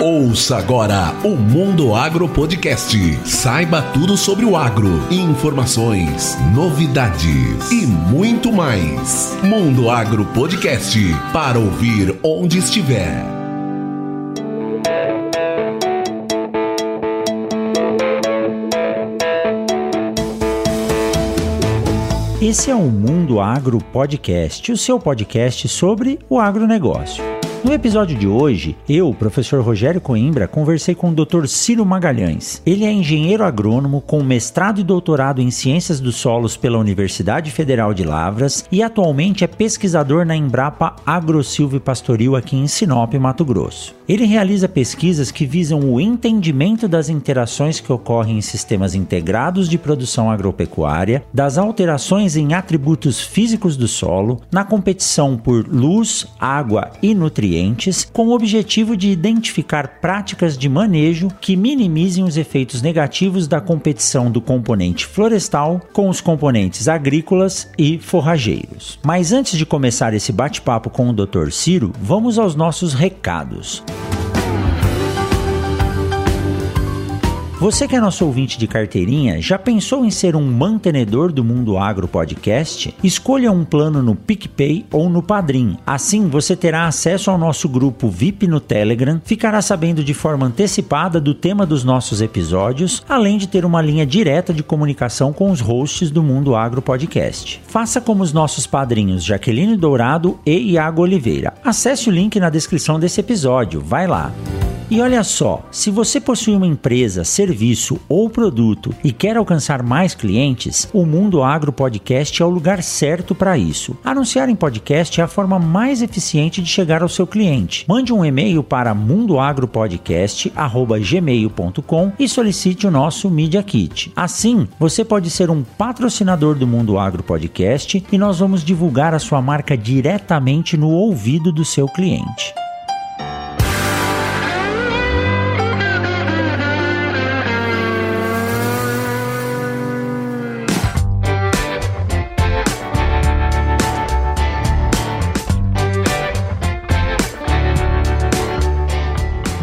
Ouça agora o Mundo Agro Podcast. Saiba tudo sobre o agro, informações, novidades e muito mais. Mundo Agro Podcast para ouvir onde estiver. Esse é o Mundo Agro Podcast, o seu podcast sobre o agronegócio. No episódio de hoje, eu, professor Rogério Coimbra, conversei com o Dr. Ciro Magalhães. Ele é engenheiro agrônomo com mestrado e doutorado em Ciências dos Solos pela Universidade Federal de Lavras e atualmente é pesquisador na Embrapa Agrosilve Pastoril aqui em Sinop, Mato Grosso. Ele realiza pesquisas que visam o entendimento das interações que ocorrem em sistemas integrados de produção agropecuária, das alterações em atributos físicos do solo, na competição por luz, água e nutrientes nutrientes, com o objetivo de identificar práticas de manejo que minimizem os efeitos negativos da competição do componente florestal com os componentes agrícolas e forrageiros. Mas antes de começar esse bate-papo com o Dr. Ciro, vamos aos nossos recados. Você que é nosso ouvinte de carteirinha, já pensou em ser um mantenedor do Mundo Agro Podcast? Escolha um plano no PicPay ou no Padrim. Assim, você terá acesso ao nosso grupo VIP no Telegram, ficará sabendo de forma antecipada do tema dos nossos episódios, além de ter uma linha direta de comunicação com os hosts do Mundo Agro Podcast. Faça como os nossos padrinhos Jaqueline Dourado e Iago Oliveira. Acesse o link na descrição desse episódio. Vai lá. E olha só, se você possui uma empresa, serviço ou produto e quer alcançar mais clientes, o Mundo Agro Podcast é o lugar certo para isso. Anunciar em podcast é a forma mais eficiente de chegar ao seu cliente. Mande um e-mail para mundoagropodcast@gmail.com e solicite o nosso Media Kit. Assim, você pode ser um patrocinador do Mundo Agro Podcast e nós vamos divulgar a sua marca diretamente no ouvido do seu cliente.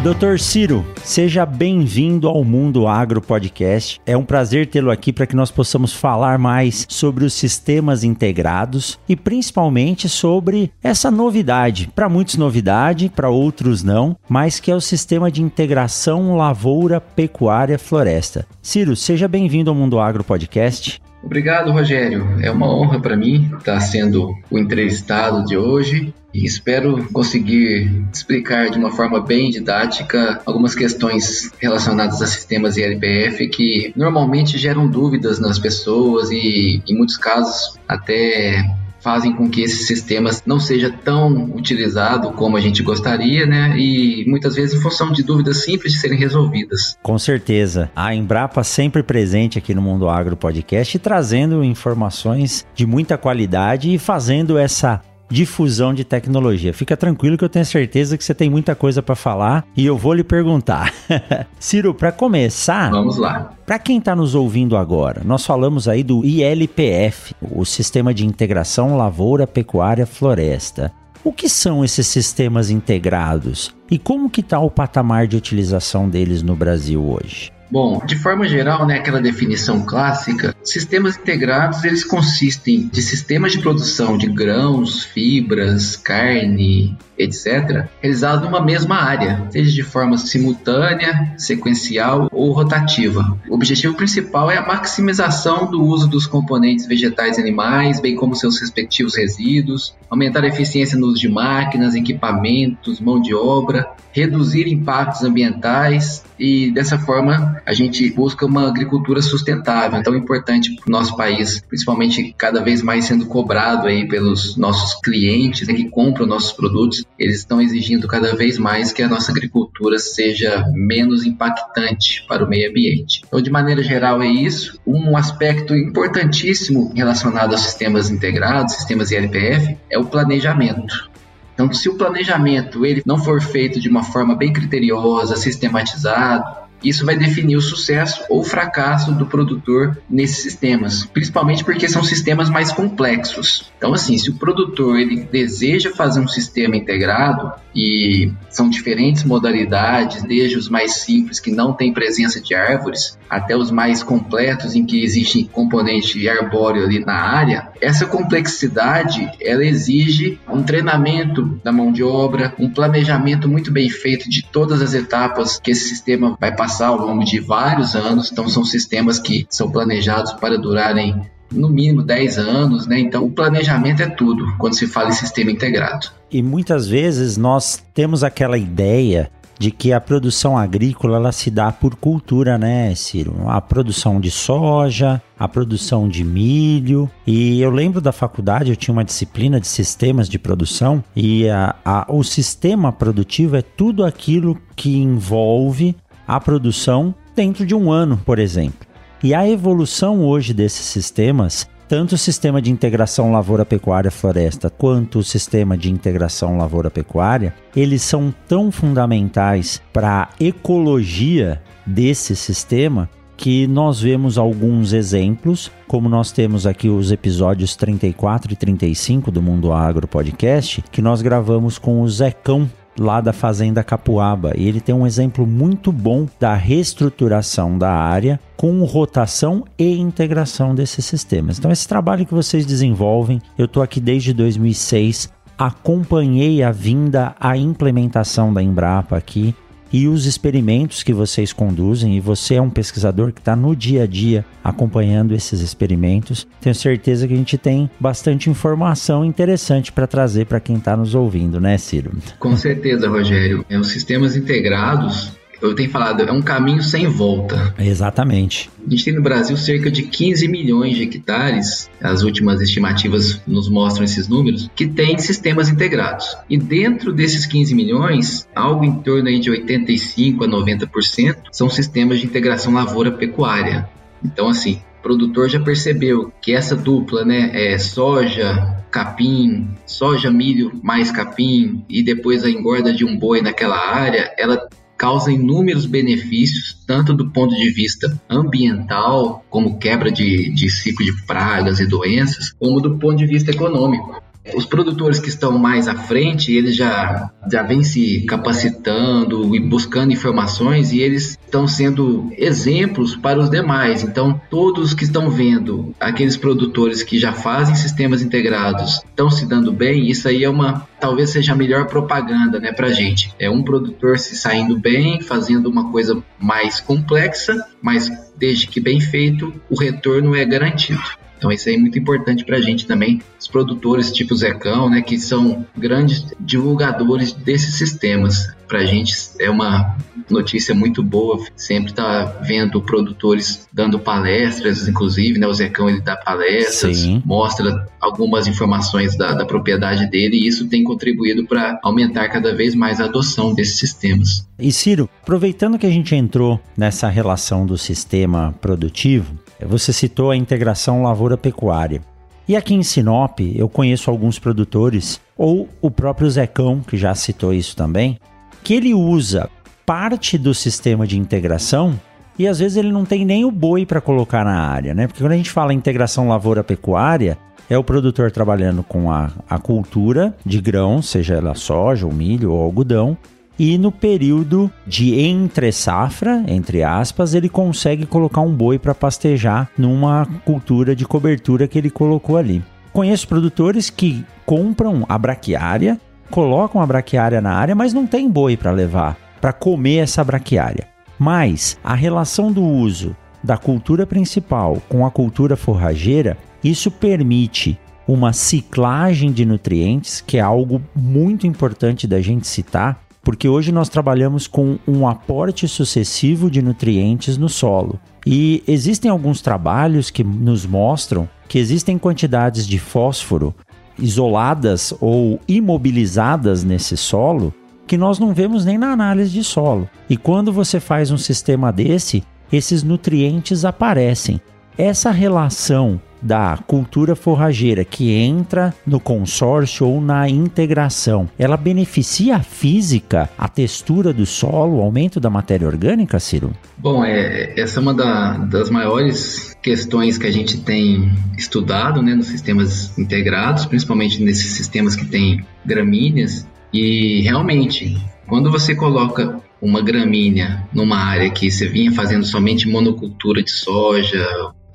Doutor Ciro, seja bem-vindo ao Mundo Agro Podcast. É um prazer tê-lo aqui para que nós possamos falar mais sobre os sistemas integrados e principalmente sobre essa novidade. Para muitos, novidade, para outros, não, mas que é o sistema de integração lavoura, pecuária, floresta. Ciro, seja bem-vindo ao Mundo Agro Podcast. Obrigado, Rogério. É uma honra para mim estar sendo o entrevistado de hoje e espero conseguir explicar de uma forma bem didática algumas questões relacionadas a sistemas ILPF que normalmente geram dúvidas nas pessoas e, em muitos casos, até fazem com que esse sistema não seja tão utilizado como a gente gostaria, né? E muitas vezes em função de dúvidas simples de serem resolvidas. Com certeza. A Embrapa sempre presente aqui no Mundo Agro Podcast, trazendo informações de muita qualidade e fazendo essa difusão de tecnologia. Fica tranquilo que eu tenho certeza que você tem muita coisa para falar e eu vou lhe perguntar. Ciro, para começar, vamos lá. Para quem está nos ouvindo agora, nós falamos aí do ILPF, o Sistema de Integração Lavoura, Pecuária, Floresta. O que são esses sistemas integrados e como que está o patamar de utilização deles no Brasil hoje? Bom, de forma geral, né, aquela definição clássica, sistemas integrados eles consistem de sistemas de produção de grãos, fibras, carne, etc., realizados numa mesma área, seja de forma simultânea, sequencial ou rotativa. O objetivo principal é a maximização do uso dos componentes vegetais e animais, bem como seus respectivos resíduos, aumentar a eficiência no uso de máquinas, equipamentos, mão de obra, reduzir impactos ambientais e dessa forma a gente busca uma agricultura sustentável, tão importante para o nosso país, principalmente cada vez mais sendo cobrado aí pelos nossos clientes né, que compram nossos produtos eles estão exigindo cada vez mais que a nossa agricultura seja menos impactante para o meio ambiente. Então, de maneira geral, é isso. Um aspecto importantíssimo relacionado aos sistemas integrados, sistemas ILPF, é o planejamento. Então, se o planejamento ele não for feito de uma forma bem criteriosa, sistematizado, Isso vai definir o sucesso ou fracasso do produtor nesses sistemas, principalmente porque são sistemas mais complexos. Então, assim, se o produtor ele deseja fazer um sistema integrado e são diferentes modalidades, desde os mais simples que não tem presença de árvores, até os mais completos em que existe componente arbóreo ali na área, essa complexidade ela exige um treinamento da mão de obra, um planejamento muito bem feito de todas as etapas que esse sistema vai passar ao longo de vários anos. Então são sistemas que são planejados para durarem no mínimo 10 anos, né? Então o planejamento é tudo quando se fala em sistema integrado. E muitas vezes nós temos aquela ideia de que a produção agrícola ela se dá por cultura, né, Ciro? A produção de soja, a produção de milho. E eu lembro da faculdade, eu tinha uma disciplina de sistemas de produção e a, a, o sistema produtivo é tudo aquilo que envolve a produção dentro de um ano, por exemplo. E a evolução hoje desses sistemas tanto o sistema de integração lavoura-pecuária-floresta quanto o sistema de integração lavoura-pecuária, eles são tão fundamentais para a ecologia desse sistema que nós vemos alguns exemplos, como nós temos aqui os episódios 34 e 35 do Mundo Agro Podcast, que nós gravamos com o Zecão lá da Fazenda Capuaba. E ele tem um exemplo muito bom da reestruturação da área com rotação e integração desses sistemas. Então, esse trabalho que vocês desenvolvem, eu estou aqui desde 2006, acompanhei a vinda, a implementação da Embrapa aqui e os experimentos que vocês conduzem, e você é um pesquisador que está no dia a dia acompanhando esses experimentos, tenho certeza que a gente tem bastante informação interessante para trazer para quem está nos ouvindo, né, Ciro? Com certeza, Rogério. É, os sistemas integrados eu tenho falado, é um caminho sem volta. Exatamente. A gente tem no Brasil cerca de 15 milhões de hectares, as últimas estimativas nos mostram esses números, que tem sistemas integrados. E dentro desses 15 milhões, algo em torno aí de 85 a 90% são sistemas de integração lavoura-pecuária. Então, assim, o produtor já percebeu que essa dupla, né, é soja, capim, soja, milho mais capim e depois a engorda de um boi naquela área, ela causa inúmeros benefícios, tanto do ponto de vista ambiental, como quebra de, de ciclo de pragas e doenças, como do ponto de vista econômico. Os produtores que estão mais à frente, eles já, já vêm se capacitando e buscando informações e eles estão sendo exemplos para os demais. Então, todos que estão vendo aqueles produtores que já fazem sistemas integrados estão se dando bem, isso aí é uma, talvez seja a melhor propaganda, né, a gente. É um produtor se saindo bem, fazendo uma coisa mais complexa, mas desde que bem feito, o retorno é garantido. Então isso aí é muito importante para a gente também, os produtores tipo Zecão, né, que são grandes divulgadores desses sistemas. Para a gente é uma notícia muito boa, sempre tá vendo produtores dando palestras, inclusive, né, o Zecão ele dá palestras, Sim. mostra algumas informações da, da propriedade dele e isso tem contribuído para aumentar cada vez mais a adoção desses sistemas. E Ciro, aproveitando que a gente entrou nessa relação do sistema produtivo, você citou a integração lavoura-pecuária. E aqui em Sinop, eu conheço alguns produtores, ou o próprio Zecão, que já citou isso também, que ele usa parte do sistema de integração e às vezes ele não tem nem o boi para colocar na área, né? Porque quando a gente fala integração lavoura-pecuária, é o produtor trabalhando com a, a cultura de grão, seja ela soja, ou milho ou algodão, e no período de entre safra, entre aspas, ele consegue colocar um boi para pastejar numa cultura de cobertura que ele colocou ali. Conheço produtores que compram a braquiária, colocam a braquiária na área, mas não tem boi para levar, para comer essa braquiária. Mas a relação do uso da cultura principal com a cultura forrageira, isso permite uma ciclagem de nutrientes, que é algo muito importante da gente citar, porque hoje nós trabalhamos com um aporte sucessivo de nutrientes no solo. E existem alguns trabalhos que nos mostram que existem quantidades de fósforo isoladas ou imobilizadas nesse solo que nós não vemos nem na análise de solo. E quando você faz um sistema desse, esses nutrientes aparecem. Essa relação da cultura forrageira que entra no consórcio ou na integração, ela beneficia a física, a textura do solo, o aumento da matéria orgânica, Ciro? Bom, é, essa é uma da, das maiores questões que a gente tem estudado né, nos sistemas integrados, principalmente nesses sistemas que têm gramíneas. E realmente, quando você coloca uma gramínea numa área que você vinha fazendo somente monocultura de soja,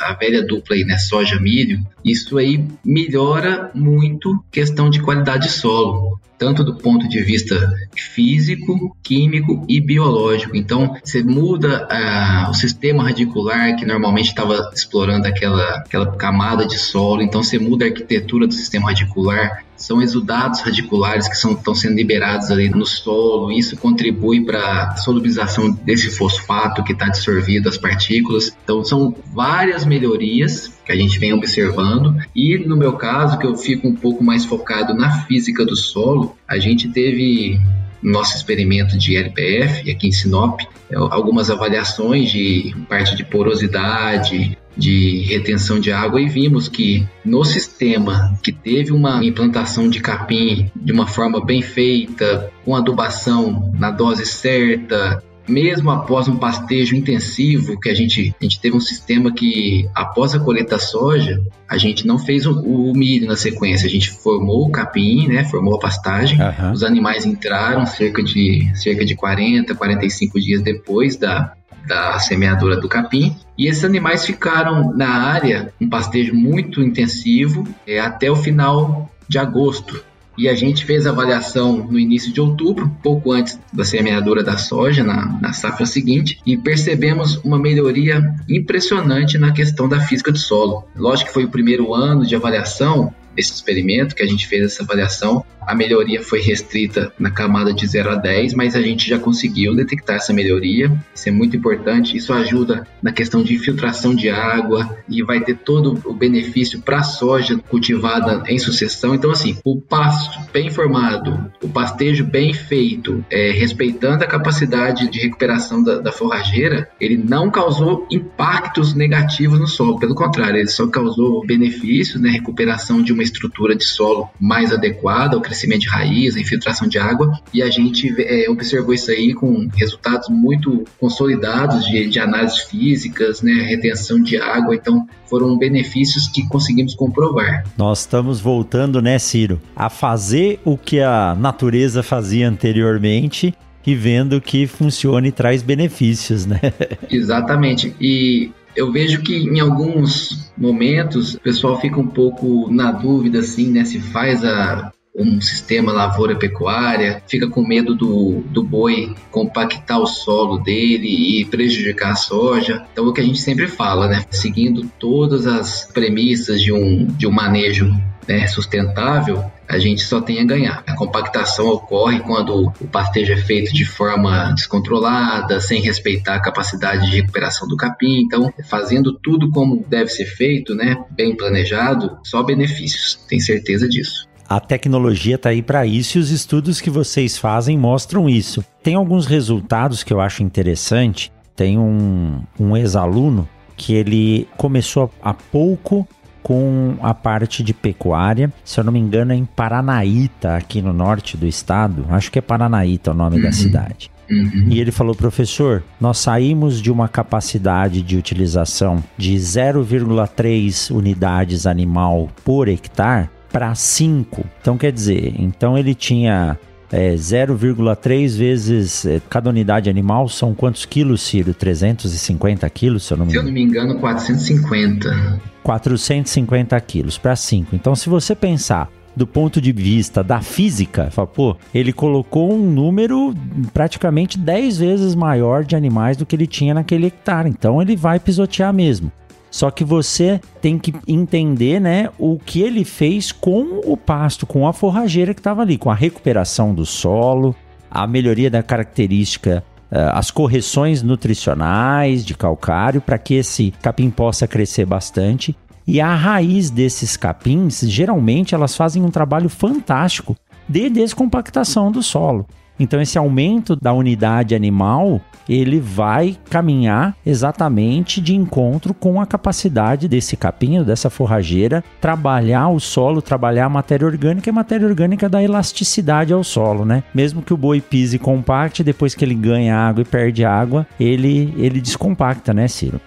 a velha dupla aí, né, soja milho, isso aí melhora muito questão de qualidade de solo tanto do ponto de vista físico, químico e biológico. Então, você muda uh, o sistema radicular que normalmente estava explorando aquela, aquela camada de solo, então você muda a arquitetura do sistema radicular, são exudados radiculares que estão sendo liberados ali no solo, isso contribui para a solubilização desse fosfato que está dissolvido as partículas. Então, são várias melhorias que a gente vem observando. E no meu caso, que eu fico um pouco mais focado na física do solo, a gente teve nosso experimento de LPF aqui em Sinop, é, algumas avaliações de parte de porosidade, de retenção de água e vimos que no sistema que teve uma implantação de capim de uma forma bem feita, com adubação na dose certa, mesmo após um pastejo intensivo, que a gente, a gente teve um sistema que, após a colheita da soja, a gente não fez o, o, milho na sequência, a gente formou o capim, né, formou a pastagem, uhum. os animais entraram cerca de, cerca de 40, 45 dias depois da, da semeadura do capim. E esses animais ficaram na área, um pastejo muito intensivo, é, até o final de agosto e a gente fez a avaliação no início de outubro, pouco antes da semeadura da soja, na, na safra seguinte, e percebemos uma melhoria impressionante na questão da física do solo. Lógico que foi o primeiro ano de avaliação, esse experimento que a gente fez essa avaliação, a melhoria foi restrita na camada de 0 a 10, mas a gente já conseguiu detectar essa melhoria. Isso é muito importante. Isso ajuda na questão de infiltração de água e vai ter todo o benefício para a soja cultivada em sucessão. Então, assim, o pasto bem formado, o pastejo bem feito, é, respeitando a capacidade de recuperação da, da forrageira, ele não causou impactos negativos no solo. Pelo contrário, ele só causou benefícios, né, recuperação de uma estrutura de solo mais adequada ao crescimento de raiz, a infiltração de água, e a gente é, observou isso aí com resultados muito consolidados de, de análises físicas, né, retenção de água, então foram benefícios que conseguimos comprovar. Nós estamos voltando, né, Ciro, a fazer o que a natureza fazia anteriormente e vendo que funciona e traz benefícios, né? Exatamente. E eu vejo que em alguns momentos o pessoal fica um pouco na dúvida assim, né, se faz a um sistema lavoura pecuária, fica com medo do, do boi compactar o solo dele e prejudicar a soja. Então, o que a gente sempre fala, né? Seguindo todas as premissas de um, de um manejo né, sustentável, a gente só tem a ganhar. A compactação ocorre quando o pastejo é feito de forma descontrolada, sem respeitar a capacidade de recuperação do capim. Então, fazendo tudo como deve ser feito, né, bem planejado, só benefícios. Tem certeza disso. A tecnologia está aí para isso e os estudos que vocês fazem mostram isso. Tem alguns resultados que eu acho interessante. Tem um, um ex-aluno que ele começou há pouco com a parte de pecuária, se eu não me engano, é em Paranaíta, aqui no norte do estado. Acho que é Paranaíta o nome uhum. da cidade. Uhum. E ele falou, professor, nós saímos de uma capacidade de utilização de 0,3 unidades animal por hectare para 5. Então quer dizer, então ele tinha é, 0,3 vezes é, cada unidade animal são quantos quilos, Ciro? 350 quilos, se eu não me engano. Se eu não me engano, 450. 450 quilos para 5. Então, se você pensar do ponto de vista da física, fala, pô, ele colocou um número praticamente 10 vezes maior de animais do que ele tinha naquele hectare. Então, ele vai pisotear mesmo. Só que você tem que entender, né, o que ele fez com o pasto, com a forrageira que estava ali, com a recuperação do solo, a melhoria da característica, uh, as correções nutricionais de calcário para que esse capim possa crescer bastante. E a raiz desses capins, geralmente elas fazem um trabalho fantástico de descompactação do solo. Então esse aumento da unidade animal, ele vai caminhar exatamente de encontro com a capacidade desse capim, dessa forrageira, trabalhar o solo, trabalhar a matéria orgânica e a matéria orgânica dá elasticidade ao solo, né? Mesmo que o boi pise compacte, depois que ele ganha água e perde água, ele, ele descompacta, né, Ciro?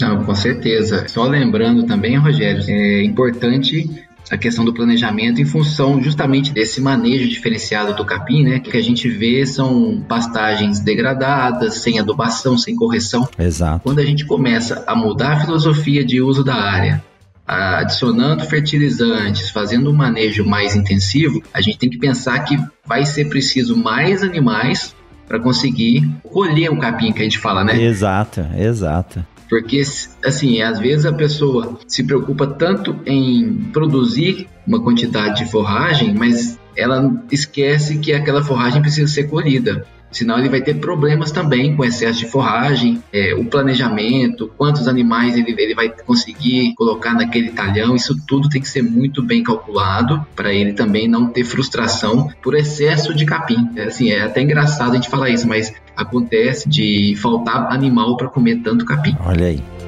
Não, com certeza. Só lembrando também, Rogério, é importante a questão do planejamento em função justamente desse manejo diferenciado do capim, né? Que a gente vê são pastagens degradadas, sem adubação, sem correção. Exato. Quando a gente começa a mudar a filosofia de uso da área, adicionando fertilizantes, fazendo um manejo mais intensivo, a gente tem que pensar que vai ser preciso mais animais para conseguir colher o capim que a gente fala, né? Exato, exato. Porque, assim, às vezes a pessoa se preocupa tanto em produzir uma quantidade de forragem, mas ela esquece que aquela forragem precisa ser colhida. Senão ele vai ter problemas também com excesso de forragem, é, o planejamento, quantos animais ele, ele vai conseguir colocar naquele talhão. Isso tudo tem que ser muito bem calculado para ele também não ter frustração por excesso de capim. É, assim, é até engraçado a gente falar isso, mas acontece de faltar animal para comer tanto capim. Olha aí.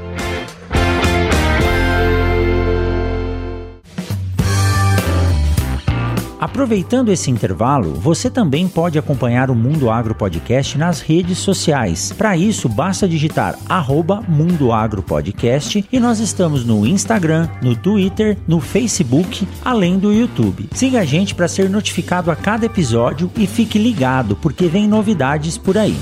Aproveitando esse intervalo, você também pode acompanhar o Mundo Agro Podcast nas redes sociais. Para isso, basta digitar arroba Mundo Agro Podcast e nós estamos no Instagram, no Twitter, no Facebook, além do YouTube. Siga a gente para ser notificado a cada episódio e fique ligado, porque vem novidades por aí.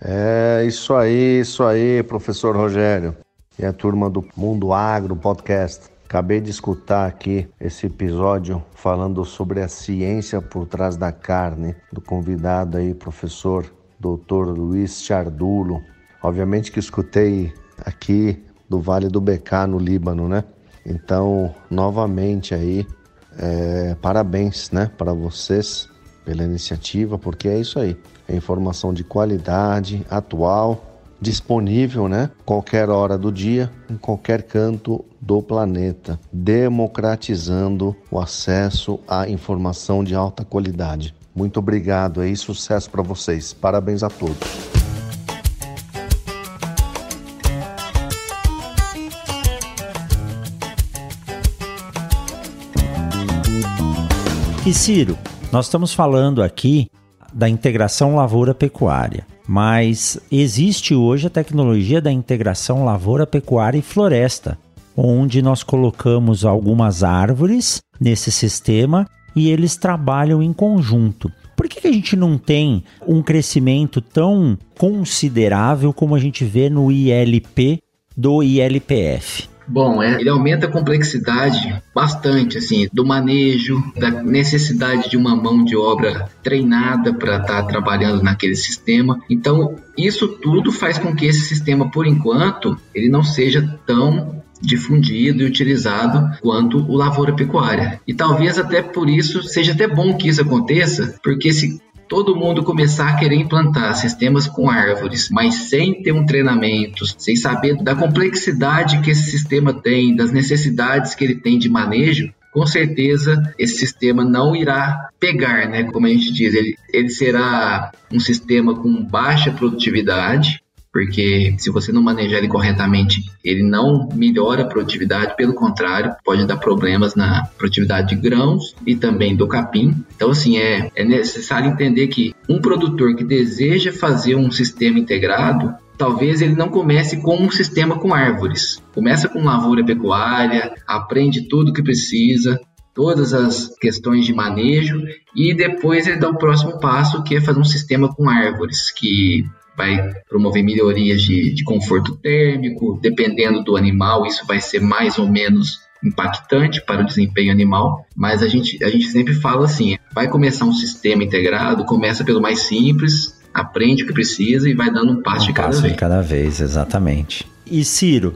É isso aí, isso aí, professor Rogério e a turma do Mundo Agro Podcast. Acabei de escutar aqui esse episódio falando sobre a ciência por trás da carne, do convidado aí, professor Dr. Luiz Chardulo. Obviamente que escutei aqui do Vale do Becá, no Líbano, né? Então, novamente aí, é, parabéns, né, para vocês pela iniciativa, porque é isso aí, é informação de qualidade, atual, disponível, né? Qualquer hora do dia, em qualquer canto do planeta, democratizando o acesso à informação de alta qualidade. Muito obrigado aí, sucesso para vocês. Parabéns a todos. E Ciro, nós estamos falando aqui da integração lavoura-pecuária. Mas existe hoje a tecnologia da integração lavoura, pecuária e floresta, onde nós colocamos algumas árvores nesse sistema e eles trabalham em conjunto. Por que, que a gente não tem um crescimento tão considerável como a gente vê no ILP do ILPF? Bom, é, ele aumenta a complexidade bastante, assim, do manejo, da necessidade de uma mão de obra treinada para estar tá trabalhando naquele sistema. Então, isso tudo faz com que esse sistema, por enquanto, ele não seja tão difundido e utilizado quanto o lavoura pecuária. E talvez até por isso seja até bom que isso aconteça, porque se todo mundo começar a querer implantar sistemas com árvores, mas sem ter um treinamento, sem saber da complexidade que esse sistema tem, das necessidades que ele tem de manejo, com certeza esse sistema não irá pegar, né? Como a gente diz, ele, ele será um sistema com baixa produtividade, porque se você não manejar ele corretamente, ele não melhora a produtividade, pelo contrário, pode dar problemas na produtividade de grãos e também do capim. Então, assim, é, é necessário entender que um produtor que deseja fazer um sistema integrado, talvez ele não comece com um sistema com árvores. Começa com lavoura pecuária, aprende tudo que precisa, todas as questões de manejo e depois ele dá o próximo passo que é fazer um sistema com árvores que vai promover melhorias de, de conforto térmico, dependendo do animal, isso vai ser mais ou menos impactante para o desempenho animal, mas a gente, a gente sempre fala assim: vai começar um sistema integrado, começa pelo mais simples, aprende o que precisa e vai dando um passo um de cada passo vez. de cada vez, exatamente. E Ciro,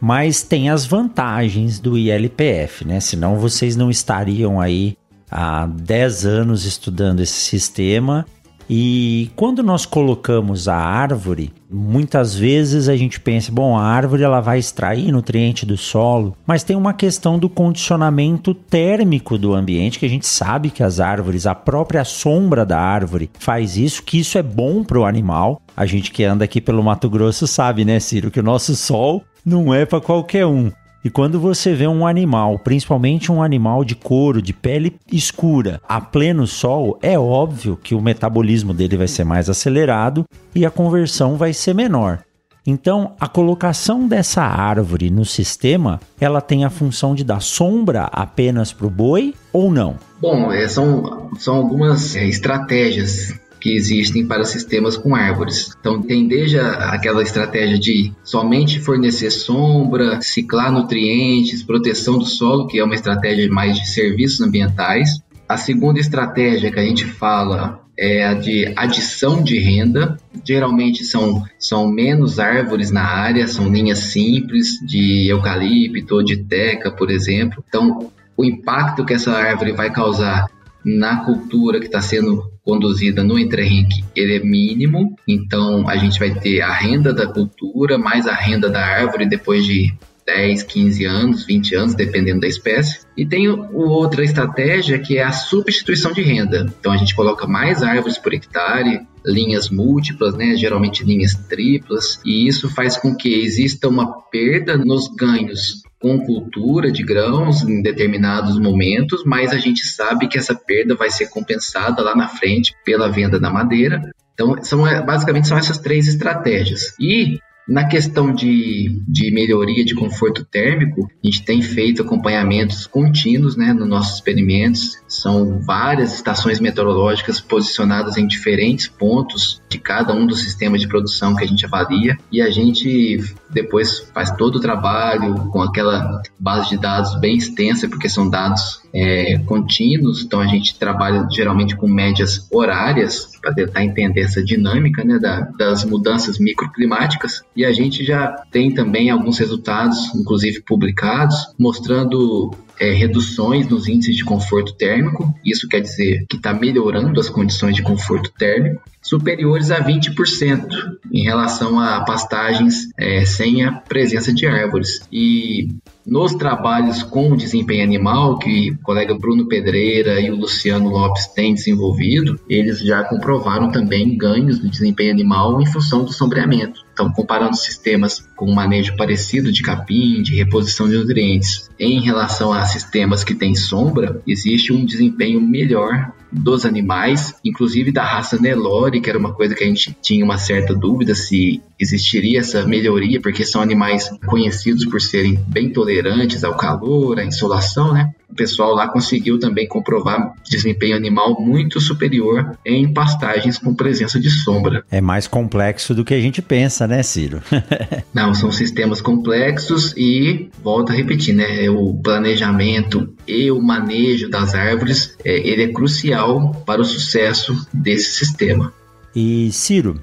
mas tem as vantagens do ILPF, né? Senão vocês não estariam aí há 10 anos estudando esse sistema E quando nós colocamos a árvore, muitas vezes a gente pensa, bom, a árvore ela vai extrair nutriente do solo, mas tem uma questão do condicionamento térmico do ambiente, que a gente sabe que as árvores, a própria sombra da árvore faz isso, que isso é bom para o animal. A gente que anda aqui pelo Mato Grosso sabe, né, Ciro, que o nosso sol não é para qualquer um. E quando você vê um animal, principalmente um animal de couro, de pele escura, a pleno sol, é óbvio que o metabolismo dele vai ser mais acelerado e a conversão vai ser menor. Então, a colocação dessa árvore no sistema, ela tem a função de dar sombra apenas para o boi ou não? Bom, é, são, são algumas é, estratégias que existem para sistemas com árvores. Então, tem desde aquela estratégia de somente fornecer sombra, ciclar nutrientes, proteção do solo, que é uma estratégia mais de serviços ambientais. A segunda estratégia que a gente fala é a de adição de renda. Geralmente são, são menos árvores na área, são linhas simples de eucalipto de teca, por exemplo. Então, o impacto que essa árvore vai causar na cultura que está sendo conduzida no Entrerink, ele é mínimo, então a gente vai ter a renda da cultura mais a renda da árvore depois de 10, 15 anos, 20 anos, dependendo da espécie. E tem outra estratégia que é a substituição de renda. Então a gente coloca mais árvores por hectare, linhas múltiplas, né, geralmente linhas triplas, e isso faz com que exista uma perda nos ganhos com cultura de grãos em determinados momentos, mas a gente sabe que essa perda vai ser compensada lá na frente pela venda da madeira. Então, são, basicamente são essas três estratégias. E na questão de, de melhoria de conforto térmico, a gente tem feito acompanhamentos contínuos né, nos nossos experimentos. São várias estações meteorológicas posicionadas em diferentes pontos de cada um dos sistemas de produção que a gente avalia. E a gente depois faz todo o trabalho com aquela base de dados bem extensa, porque são dados é, contínuos, então a gente trabalha geralmente com médias horárias para tentar entender essa dinâmica né, da, das mudanças microclimáticas e a gente já tem também alguns resultados, inclusive publicados, mostrando é, reduções nos índices de conforto térmico, isso quer dizer que está melhorando as condições de conforto térmico, superiores a 20% em relação a pastagens é, sem a presença de árvores. E nos trabalhos com desempenho animal, que o colega Bruno Pedreira e o Luciano Lopes têm desenvolvido, eles já comprovaram também ganhos no desempenho animal em função do sombreamento. Então, comparando sistemas com um manejo parecido de capim, de reposição de nutrientes, em relação a sistemas que têm sombra, existe um desempenho melhor dos animais, inclusive da raça Nelore, que era uma coisa que a gente tinha uma certa dúvida se existiria essa melhoria, porque são animais conhecidos por serem bem tolerantes ao calor, à insolação, né? O pessoal lá conseguiu também comprovar desempenho animal muito superior em pastagens com presença de sombra. É mais complexo do que a gente pensa, né, Ciro? Não, são sistemas complexos e, volto a repetir, né, o planejamento e o manejo das árvores, é, ele é crucial para o sucesso desse sistema. E, Ciro,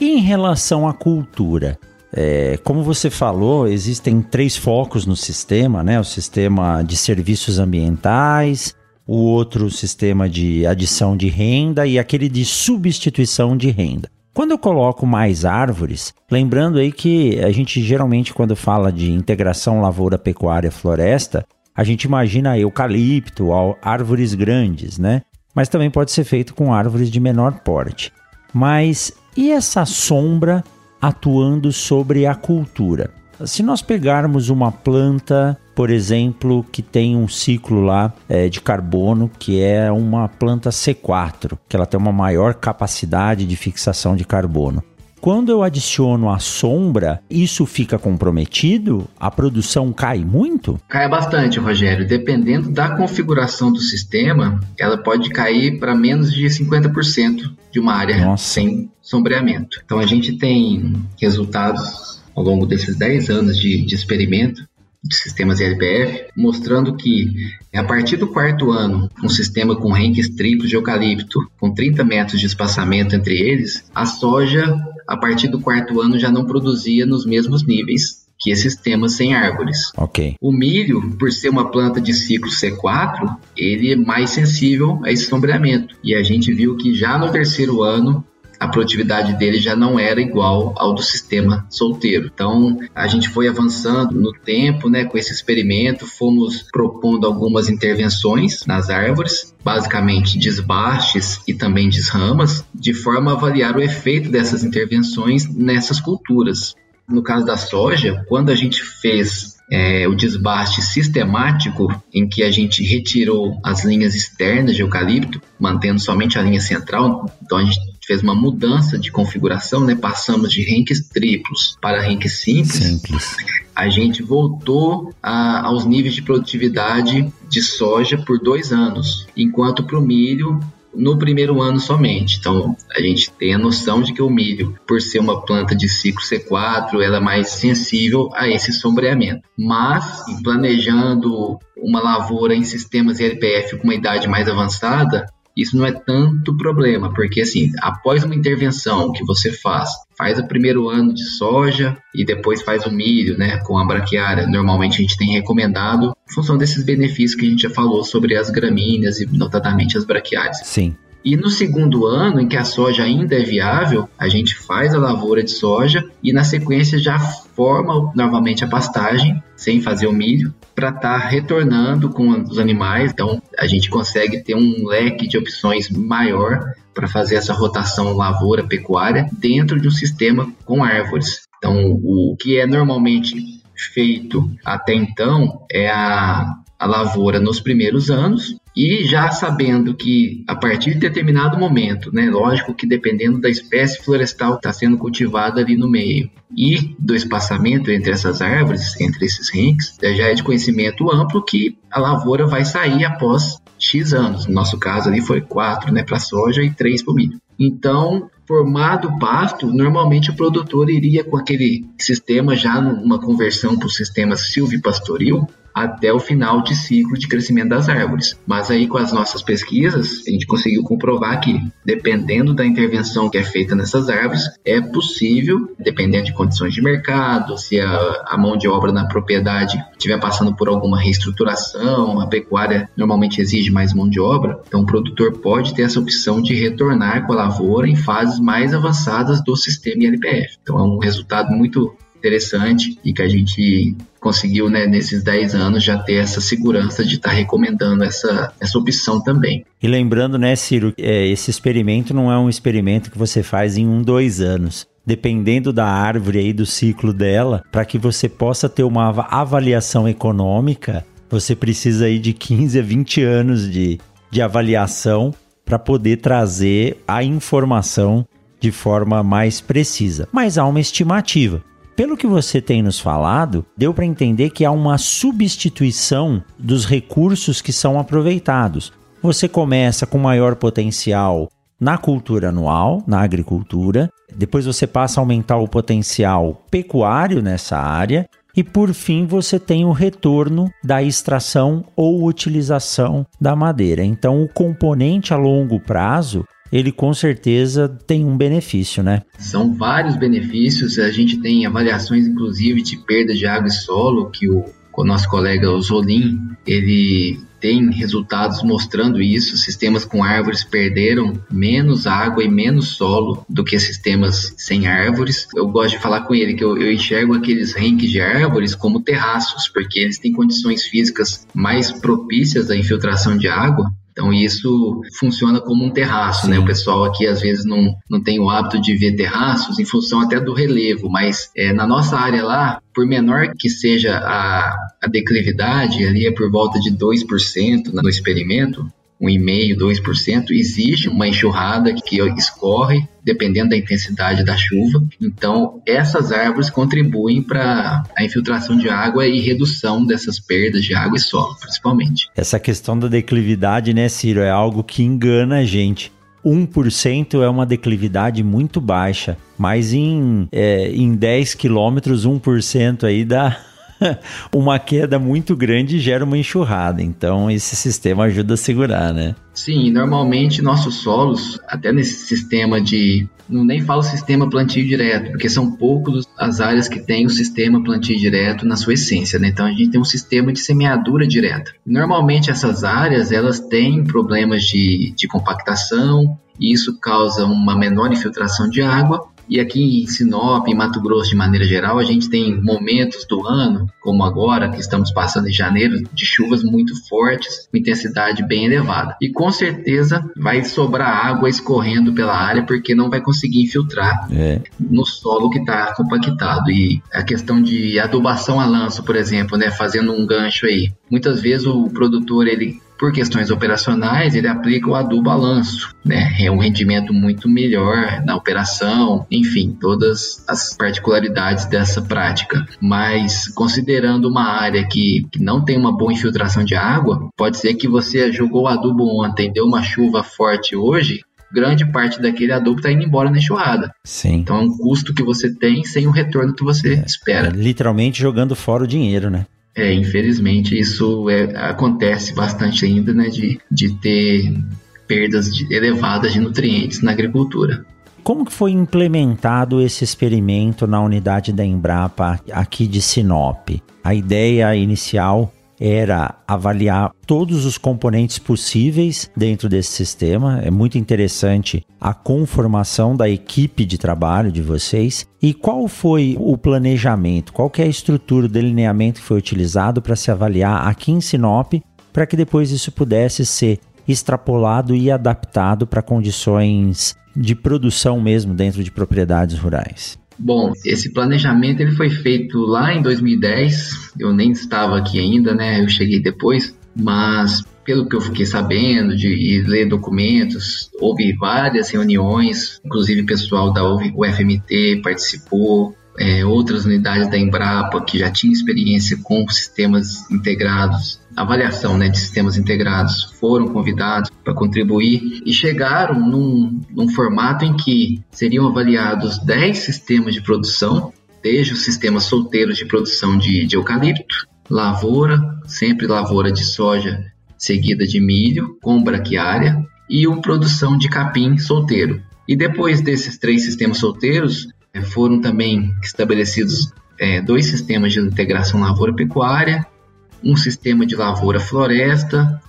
em relação à cultura? É, como você falou, existem três focos no sistema, né? O sistema de serviços ambientais, o outro sistema de adição de renda e aquele de substituição de renda. Quando eu coloco mais árvores, lembrando aí que a gente geralmente quando fala de integração lavoura pecuária floresta, a gente imagina eucalipto, árvores grandes, né? Mas também pode ser feito com árvores de menor porte. Mas e essa sombra atuando sobre a cultura. Se nós pegarmos uma planta, por exemplo, que tem um ciclo lá é, de carbono, que é uma planta C4, que ela tem uma maior capacidade de fixação de carbono. Quando eu adiciono a sombra, isso fica comprometido? A produção cai muito? Cai bastante, Rogério. Dependendo da configuração do sistema, ela pode cair para menos de 50% de uma área Nossa. sem sombreamento. Então a gente tem resultados ao longo desses 10 anos de, de experimento de sistemas LPF, mostrando que a partir do quarto ano, um sistema com ranks triplos de eucalipto, com 30 metros de espaçamento entre eles, a soja a partir do quarto ano já não produzia nos mesmos níveis que esses temas sem árvores. Ok. O milho, por ser uma planta de ciclo C4, ele é mais sensível a esse sombreamento. E a gente viu que já no terceiro ano a produtividade dele já não era igual ao do sistema solteiro. Então, a gente foi avançando no tempo, né, com esse experimento, fomos propondo algumas intervenções nas árvores, basicamente desbastes e também desramas, de forma a avaliar o efeito dessas intervenções nessas culturas. No caso da soja, quando a gente fez é, o desbaste sistemático, em que a gente retirou as linhas externas de eucalipto, mantendo somente a linha central, então a gente fez uma mudança de configuração, né? Passamos de ranks triplos para ranks simples. Simples. A gente voltou a, aos níveis de produtividade de soja por dois anos, enquanto para o milho no primeiro ano somente. Então, a gente tem a noção de que o milho, por ser uma planta de ciclo C4, ela é mais sensível a esse sombreamento. Mas, planejando uma lavoura em sistemas LPF com uma idade mais avançada, isso não é tanto problema, porque assim, após uma intervenção que você faz, faz o primeiro ano de soja e depois faz o milho, né, com a braquiária, normalmente a gente tem recomendado, em função desses benefícios que a gente já falou sobre as gramíneas e notadamente as braquiárias. Sim. E no segundo ano, em que a soja ainda é viável, a gente faz a lavoura de soja e na sequência já forma novamente a pastagem, sem fazer o milho, para estar tá retornando com os animais. Então a gente consegue ter um leque de opções maior para fazer essa rotação lavoura-pecuária dentro de um sistema com árvores. Então o que é normalmente feito até então é a, a lavoura nos primeiros anos, e já sabendo que a partir de determinado momento, né, lógico que dependendo da espécie florestal que está sendo cultivada ali no meio e do espaçamento entre essas árvores, entre esses ranks, já é de conhecimento amplo que a lavoura vai sair após X anos. No nosso caso ali foi quatro né, para soja e três para o milho. Então, formado o pasto, normalmente o produtor iria com aquele sistema já numa conversão para o sistema silvipastoril, até o final de ciclo de crescimento das árvores. Mas aí com as nossas pesquisas, a gente conseguiu comprovar que, dependendo da intervenção que é feita nessas árvores, é possível, dependendo de condições de mercado, se a, a mão de obra na propriedade estiver passando por alguma reestruturação, a pecuária normalmente exige mais mão de obra, então o produtor pode ter essa opção de retornar com a lavoura em fases mais avançadas do sistema ILPF. Então é um resultado muito interessante e que a gente conseguiu, né, nesses 10 anos, já ter essa segurança de estar tá recomendando essa, essa opção também. E lembrando, né, Ciro, é, esse experimento não é um experimento que você faz em um, dois anos dependendo da árvore aí do ciclo dela, para que você possa ter uma avaliação econômica, você precisa aí de 15 a 20 anos de, de avaliação para poder trazer a informação de forma mais precisa. Mas há uma estimativa. Pelo que você tem nos falado, deu para entender que há uma substituição dos recursos que são aproveitados. Você começa com maior potencial na cultura anual, na agricultura, depois você passa a aumentar o potencial pecuário nessa área e por fim você tem o retorno da extração ou utilização da madeira. Então o componente a longo prazo ele com certeza tem um benefício, né? São vários benefícios. A gente tem avaliações, inclusive, de perda de água e solo, que o, o nosso colega Zolim, ele tem resultados mostrando isso. Sistemas com árvores perderam menos água e menos solo do que sistemas sem árvores. Eu gosto de falar com ele que eu, eu enxergo aqueles ranks de árvores como terraços, porque eles têm condições físicas mais propícias à infiltração de água então isso funciona como um terraço, Sim. né? O pessoal aqui às vezes não, não tem o hábito de ver terraços em função até do relevo, mas é, na nossa área lá, por menor que seja a, a declividade, ali é por volta de 2% no experimento, 1,5%, 2%, existe uma enxurrada que escorre dependendo da intensidade da chuva. Então, essas árvores contribuem para a infiltração de água e redução dessas perdas de água e solo, principalmente. Essa questão da declividade, né, Ciro, é algo que engana a gente. 1% é uma declividade muito baixa, mas em, é, em 10 quilômetros, 1% aí dá, uma queda muito grande gera uma enxurrada. Então, esse sistema ajuda a segurar, né? Sim, normalmente nossos solos, até nesse sistema de. Não nem falo sistema plantio direto, porque são poucos as áreas que têm o sistema plantio direto na sua essência, né? Então a gente tem um sistema de semeadura direta. Normalmente essas áreas elas têm problemas de, de compactação, e isso causa uma menor infiltração de água e aqui em Sinop, em Mato Grosso de maneira geral, a gente tem momentos do ano, como agora, que estamos passando em janeiro, de chuvas muito fortes, com intensidade bem elevada. E com certeza vai sobrar água escorrendo pela área, porque não vai conseguir infiltrar é. no solo que está compactado. E a questão de adubação a lanço, por exemplo, né, fazendo um gancho aí. Muitas vezes o produtor ele por questões operacionais, ele aplica o adubo balanço, né? É um rendimento muito melhor na operação, enfim, todas as particularidades dessa prática. Mas considerando uma área que, que não tem uma boa infiltração de água, pode ser que você jogou o adubo ontem, deu uma chuva forte hoje, grande parte daquele adubo está indo embora na enxurrada. Sim. Então é um custo que você tem sem o retorno que você é, espera. É literalmente jogando fora o dinheiro, né? É, infelizmente isso é, acontece bastante ainda, né, de, de ter perdas de, elevadas de nutrientes na agricultura. Como que foi implementado esse experimento na unidade da Embrapa aqui de Sinop? A ideia inicial era avaliar todos os componentes possíveis dentro desse sistema. É muito interessante a conformação da equipe de trabalho de vocês. E qual foi o planejamento? Qual é a estrutura, o delineamento que foi utilizado para se avaliar aqui em Sinop, para que depois isso pudesse ser extrapolado e adaptado para condições de produção mesmo dentro de propriedades rurais? Bom, esse planejamento ele foi feito lá em 2010. Eu nem estava aqui ainda, né? Eu cheguei depois, mas pelo que eu fiquei sabendo de ler documentos, houve várias reuniões, inclusive o pessoal da UFMT participou, é, outras unidades da Embrapa que já tinham experiência com sistemas integrados, avaliação né, de sistemas integrados, foram convidados para contribuir e chegaram num, num formato em que seriam avaliados 10 sistemas de produção, desde os sistemas solteiros de produção de, de eucalipto, lavoura, sempre lavoura de soja seguida de milho com braquiária e uma produção de capim solteiro. E depois desses três sistemas solteiros, foram também estabelecidos é, dois sistemas de integração lavoura-pecuária, um sistema de lavoura-floresta,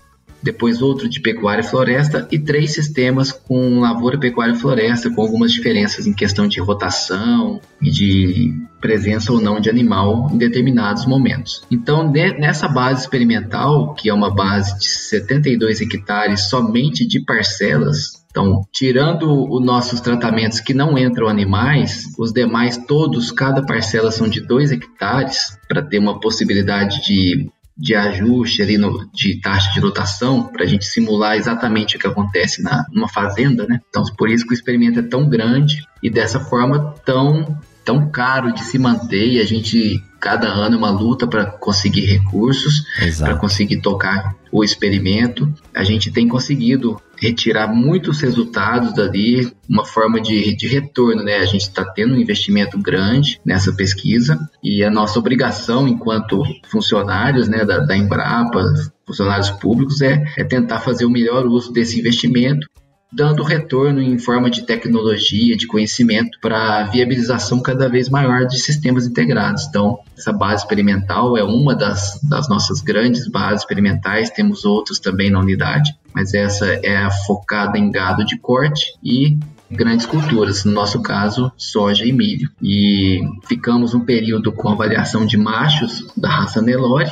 depois outro de pecuária-floresta e três sistemas com lavoura, pecuária e floresta, com algumas diferenças em questão de rotação e de presença ou não de animal em determinados momentos. Então, nessa base experimental, que é uma base de 72 hectares somente de parcelas, então, tirando os nossos tratamentos que não entram animais, os demais todos, cada parcela são de 2 hectares, para ter uma possibilidade de, de ajuste ali no, de taxa de lotação, para a gente simular exatamente o que acontece na, numa fazenda, né? Então, por isso que o experimento é tão grande e dessa forma tão tão caro de se manter e a gente cada ano é uma luta para conseguir recursos, para conseguir tocar o experimento. A gente tem conseguido retirar muitos resultados dali, uma forma de, de retorno, né? A gente está tendo um investimento grande nessa pesquisa e a nossa obrigação enquanto funcionários né, da, da Embrapa, funcionários públicos, é, é tentar fazer o melhor uso desse investimento dando retorno em forma de tecnologia, de conhecimento para a viabilização cada vez maior de sistemas integrados. Então, essa base experimental é uma das, das nossas grandes bases experimentais, temos outros também na unidade, mas essa é focada em gado de corte e grandes culturas, no nosso caso, soja e milho. E ficamos um período com avaliação de machos da raça Nelore,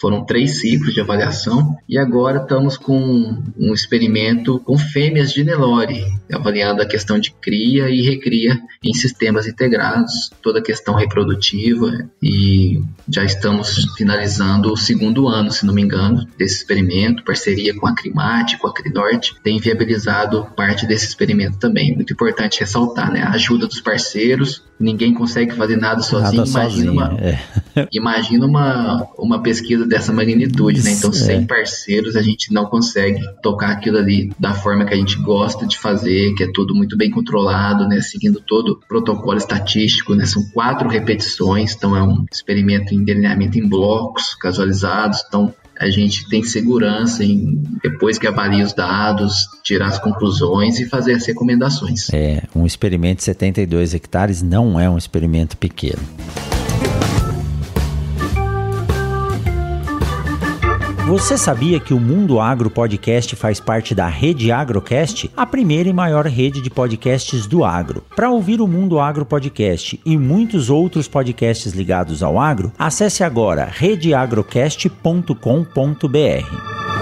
foram três ciclos de avaliação e agora estamos com um experimento com fêmeas de Nelore, avaliando a questão de cria e recria em sistemas integrados, toda a questão reprodutiva e já estamos finalizando o segundo ano, se não me engano, desse experimento, parceria com a Crimate, com a Crinorte, tem viabilizado parte desse experimento também. Muito importante ressaltar, né? A ajuda dos parceiros, ninguém consegue fazer nada sozinho. Nada imagina, sozinho, uma, é. imagina uma, uma pesquisa dessa magnitude, né? Então, sem é. parceiros, a gente não consegue tocar aquilo ali da forma que a gente gosta de fazer, que é tudo muito bem controlado, né? Seguindo todo o protocolo estatístico, né? São quatro repetições, então é um experimento em delineamento em blocos casualizados, então a gente tem segurança em, depois que avalia os dados, tirar as conclusões e fazer as recomendações. É, um experimento de 72 hectares não é um experimento pequeno. Você sabia que o Mundo Agro Podcast faz parte da Rede Agrocast, a primeira e maior rede de podcasts do agro? Para ouvir o Mundo Agro Podcast e muitos outros podcasts ligados ao agro, acesse agora redeagrocast.com.br.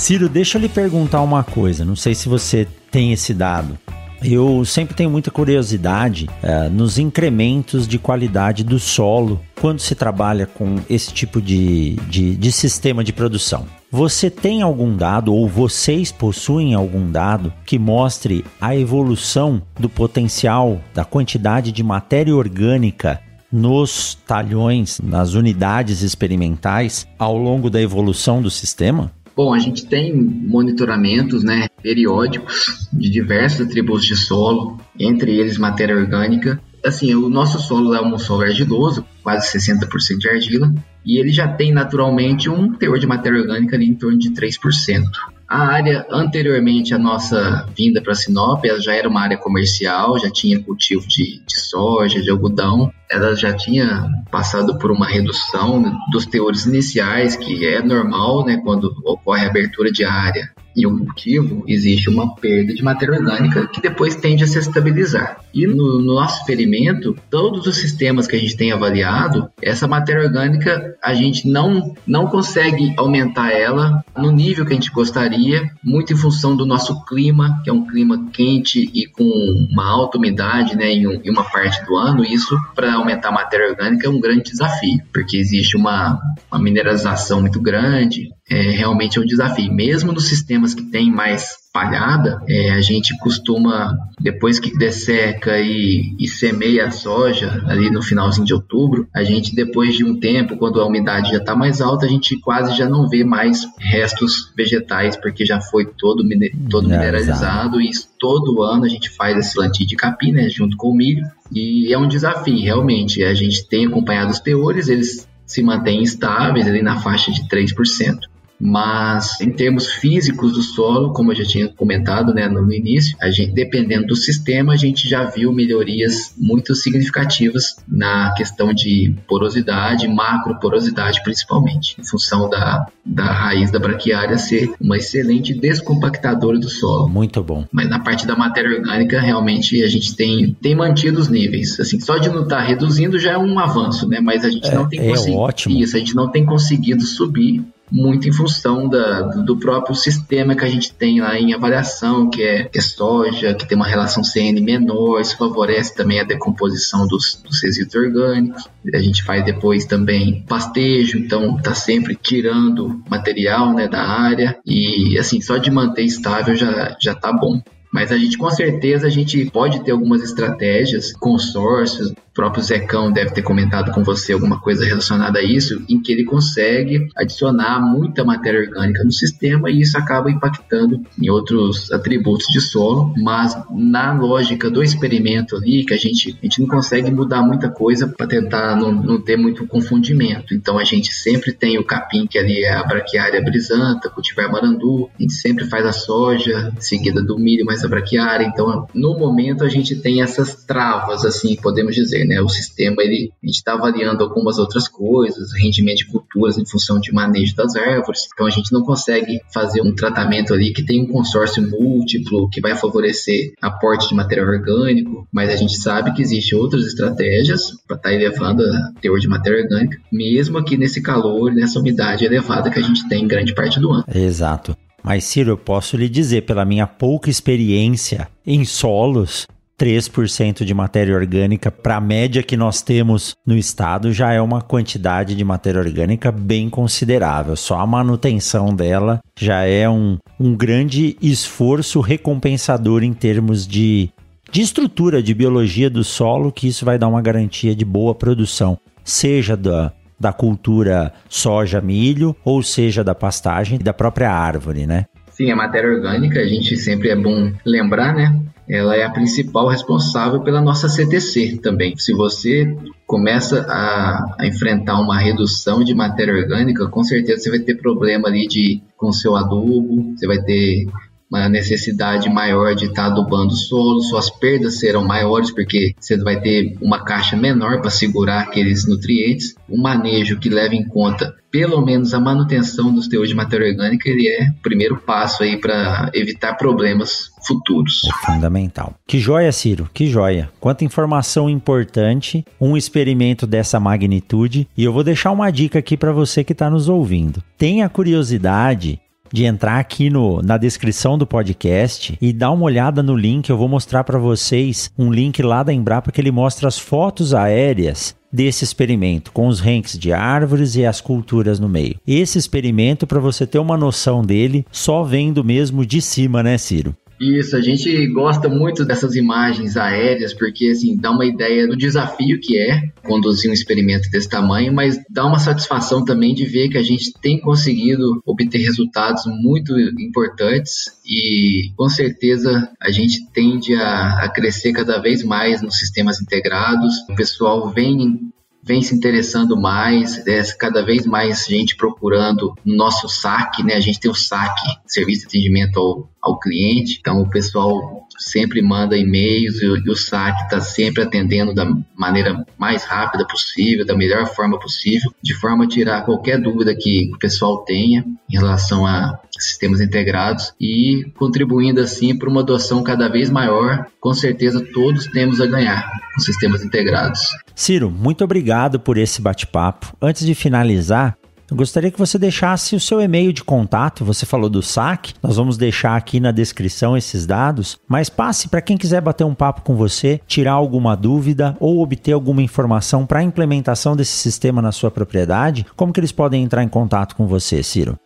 Ciro, deixa eu lhe perguntar uma coisa. Não sei se você tem esse dado. Eu sempre tenho muita curiosidade uh, nos incrementos de qualidade do solo quando se trabalha com esse tipo de, de, de, sistema de produção. Você tem algum dado ou vocês possuem algum dado que mostre a evolução do potencial da quantidade de matéria orgânica nos talhões, nas unidades experimentais ao longo da evolução do sistema? Bom, a gente tem monitoramentos né, periódicos de diversos atributos de solo, entre eles matéria orgânica. Assim, o nosso solo é um solo argiloso, quase 60% de argila, e ele já tem naturalmente um teor de matéria orgânica ali em torno de 3%. A área anteriormente à nossa vinda para Sinop, já era uma área comercial, já tinha cultivo de, de, soja, de algodão. Ela já tinha passado por uma redução dos teores iniciais, que é normal, né, quando ocorre a abertura de área e o cultivo, existe uma perda de matéria orgânica que depois tende a se estabilizar. E no, no, nosso experimento, todos os sistemas que a gente tem avaliado, essa matéria orgânica a gente não, não consegue aumentar ela no nível que a gente gostaria, muito em função do nosso clima, que é um clima quente e com uma alta umidade né, em, um, em uma parte do ano. Isso, para aumentar a matéria orgânica, é um grande desafio, porque existe uma, uma mineralização muito grande, é, realmente é um desafio. Mesmo nos sistemas que têm mais palhada, é, a gente costuma, depois que desseca e, e semeia a soja, ali no finalzinho de outubro, a gente, depois de um tempo, quando a umidade já está mais alta, a gente quase já não vê mais restos vegetais, porque já foi todo, todo mineralizado e todo ano a gente faz esse plantio de capim, né, junto com o milho, e é um desafio, realmente. A gente tem acompanhado os teores, eles se mantêm estáveis ali na faixa de 3% mas em termos físicos do solo, como eu já tinha comentado né, no início, gente, dependendo do sistema, a gente já viu melhorias muito significativas na questão de porosidade, macroporosidade principalmente, em função da, da raiz da braquiária ser uma excelente descompactadora do solo. Muito bom. Mas na parte da matéria orgânica, realmente a gente tem, tem mantido os níveis. Assim, só de não estar tá reduzindo já é um avanço, né? Mas a gente é, não tem é conseguido. Ótimo. Isso, a gente não tem conseguido subir muito em função da, do próprio sistema que a gente tem lá em avaliação, que é, que é soja, que tem uma relação CN menor, isso favorece também a decomposição dos, dos resíduos orgânicos. A gente faz depois também pastejo, então está sempre tirando material né, da área e assim, só de manter estável já, já tá bom. Mas a gente com certeza a gente pode ter algumas estratégias, consórcios, próprio Zecão deve ter comentado com você alguma coisa relacionada a isso, em que ele consegue adicionar muita matéria orgânica no sistema e isso acaba impactando em outros atributos de solo, mas na lógica do experimento ali, que a gente, a gente não consegue mudar muita coisa para tentar não, não ter muito confundimento. Então a gente sempre tem o capim, que ali é a braquiária brisanta, cultivar marandu, a gente sempre faz a soja, seguida do milho mais a braquiária. Então, no momento, a gente tem essas travas, assim, podemos dizer, né? O sistema, ele, a gente está avaliando algumas outras coisas, rendimento de culturas em função de manejo das árvores, então a gente não consegue fazer um tratamento ali que tem um consórcio múltiplo, que vai favorecer aporte de material orgânico, mas a gente sabe que existem outras estratégias para estar tá elevando a teor de matéria orgânica, mesmo aqui nesse calor, nessa umidade elevada que a gente tem em grande parte do ano. Exato. Mas, Ciro, eu posso lhe dizer, pela minha pouca experiência em solos, 3% de matéria orgânica para a média que nós temos no estado já é uma quantidade de matéria orgânica bem considerável. Só a manutenção dela já é um, um grande esforço recompensador em termos de, de estrutura, de biologia do solo, que isso vai dar uma garantia de boa produção, seja da, da cultura soja, milho, ou seja da pastagem da própria árvore, né? Sim, a matéria orgânica, a gente sempre é bom lembrar, né? Ela é a principal responsável pela nossa CTC também. Se você começa a, a, enfrentar uma redução de matéria orgânica, com certeza você vai ter problema ali de com seu adubo, você vai ter uma necessidade maior de estar tá adubando o solo, suas perdas serão maiores porque você vai ter uma caixa menor para segurar aqueles nutrientes. Um manejo que leva em conta pelo menos a manutenção dos teores de matéria orgânica, ele é o primeiro passo aí para evitar problemas futuros. É fundamental. Que joia, Ciro, que joia. Quanta informação importante, um experimento dessa magnitude. E eu vou deixar uma dica aqui para você que está nos ouvindo. Tenha curiosidade de entrar aqui no, na descrição do podcast e dar uma olhada no link. Eu vou mostrar para vocês um link lá da Embrapa que ele mostra as fotos aéreas desse experimento, com os ranks de árvores e as culturas no meio. Esse experimento, para você ter uma noção dele, só vendo mesmo de cima, né, Ciro? Isso, a gente gosta muito dessas imagens aéreas porque assim dá uma ideia do desafio que é conduzir um experimento desse tamanho, mas dá uma satisfação também de ver que a gente tem conseguido obter resultados muito importantes e com certeza a gente tende a, a crescer cada vez mais nos sistemas integrados. O pessoal vem vem se interessando mais, é, cada vez mais gente procurando no nosso saque, né? A gente tem o saque, serviço de atendimento ao, ao cliente, então o pessoal sempre manda e-mails e, e o saque está sempre atendendo da maneira mais rápida possível, da melhor forma possível, de forma a tirar qualquer dúvida que o pessoal tenha em relação a sistemas integrados e contribuindo assim para uma adoção cada vez maior. Com certeza todos temos a ganhar com sistemas integrados. Ciro, muito obrigado por esse bate-papo. Antes de finalizar, eu gostaria que você deixasse o seu e-mail de contato. Você falou do saque, nós vamos deixar aqui na descrição esses dados, mas passe para quem quiser bater um papo com você, tirar alguma dúvida ou obter alguma informação para a implementação desse sistema na sua propriedade. Como que eles podem entrar em contato com você, Ciro?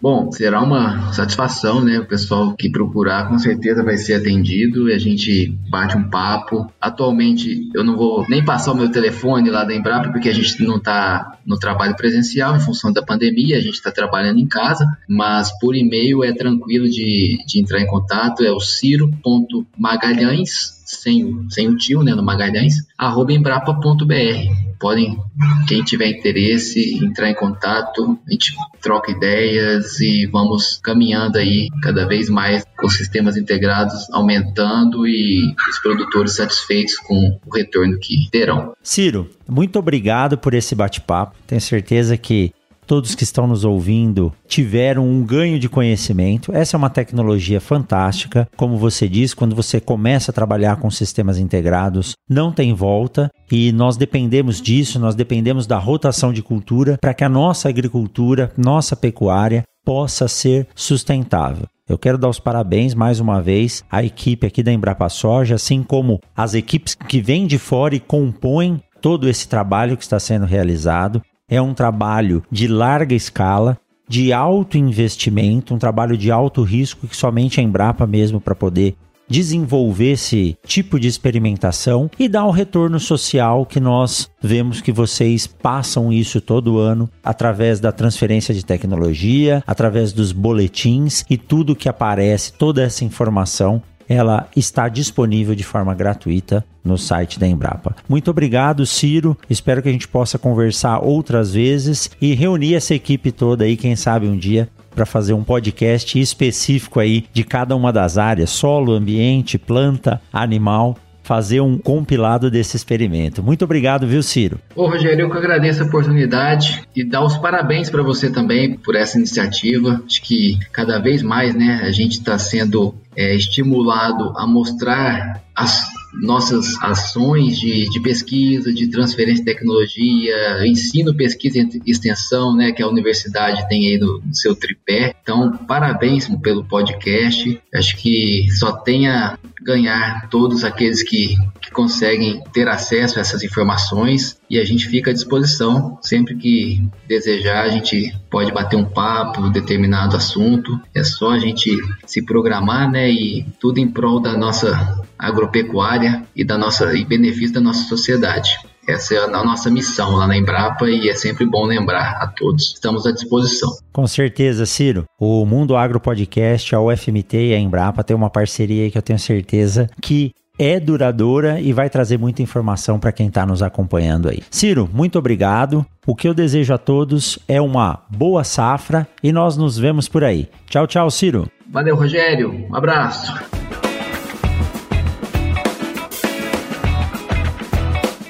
Bom, será uma satisfação, né? O pessoal que procurar com certeza vai ser atendido e a gente bate um papo. Atualmente eu não vou nem passar o meu telefone lá da Embrapa porque a gente não está no trabalho presencial em função da pandemia, a gente está trabalhando em casa, mas por e-mail é tranquilo de, de entrar em contato, é o ciro.magalhães, sem o, sem o tio, né, no Magalhães, arroba embrapa.br podem, quem tiver interesse, entrar em contato, a gente troca ideias e vamos caminhando aí cada vez mais com sistemas integrados aumentando e os produtores satisfeitos com o retorno que terão. Ciro, muito obrigado por esse bate-papo. Tenho certeza que todos que estão nos ouvindo tiveram um ganho de conhecimento. Essa é uma tecnologia fantástica. Como você diz, quando você começa a trabalhar com sistemas integrados, não tem volta e nós dependemos disso, nós dependemos da rotação de cultura para que a nossa agricultura, nossa pecuária possa ser sustentável. Eu quero dar os parabéns mais uma vez à equipe aqui da Embrapa Soja, assim como as equipes que vêm de fora e compõem todo esse trabalho que está sendo realizado. É um trabalho de larga escala, de alto investimento, um trabalho de alto risco que somente a Embrapa mesmo para poder desenvolver esse tipo de experimentação e dar o retorno social que nós vemos que vocês passam isso todo ano através da transferência de tecnologia, através dos boletins e tudo que aparece, toda essa informação ela está disponível de forma gratuita no site da Embrapa. Muito obrigado, Ciro. Espero que a gente possa conversar outras vezes e reunir essa equipe toda aí, quem sabe um dia, para fazer um podcast específico aí de cada uma das áreas: solo, ambiente, planta, animal fazer um compilado desse experimento. Muito obrigado, viu, Ciro? Ô, Rogério, eu que agradeço a oportunidade e dar os parabéns para você também por essa iniciativa. Acho que cada vez mais, né, a gente está sendo é, estimulado a mostrar as nossas ações de, de, pesquisa, de transferência de tecnologia, ensino, pesquisa e extensão, né, que a universidade tem aí no, no seu tripé. Então, parabéns pelo podcast. Acho que só tenha ganhar todos aqueles que, que conseguem ter acesso a essas informações e a gente fica à disposição. Sempre que desejar a gente pode bater um papo determinado assunto. É só a gente se programar né e tudo em prol da nossa agropecuária e da nossa e benefício da nossa sociedade essa é a nossa missão lá na Embrapa e é sempre bom lembrar a todos. Estamos à disposição. Com certeza, Ciro. O Mundo Agro Podcast, a UFMT e a Embrapa têm uma parceria aí que eu tenho certeza que é duradoura e vai trazer muita informação para quem está nos acompanhando aí. Ciro, muito obrigado. O que eu desejo a todos é uma boa safra e nós nos vemos por aí. Tchau, tchau, Ciro. Valeu, Rogério. Um abraço.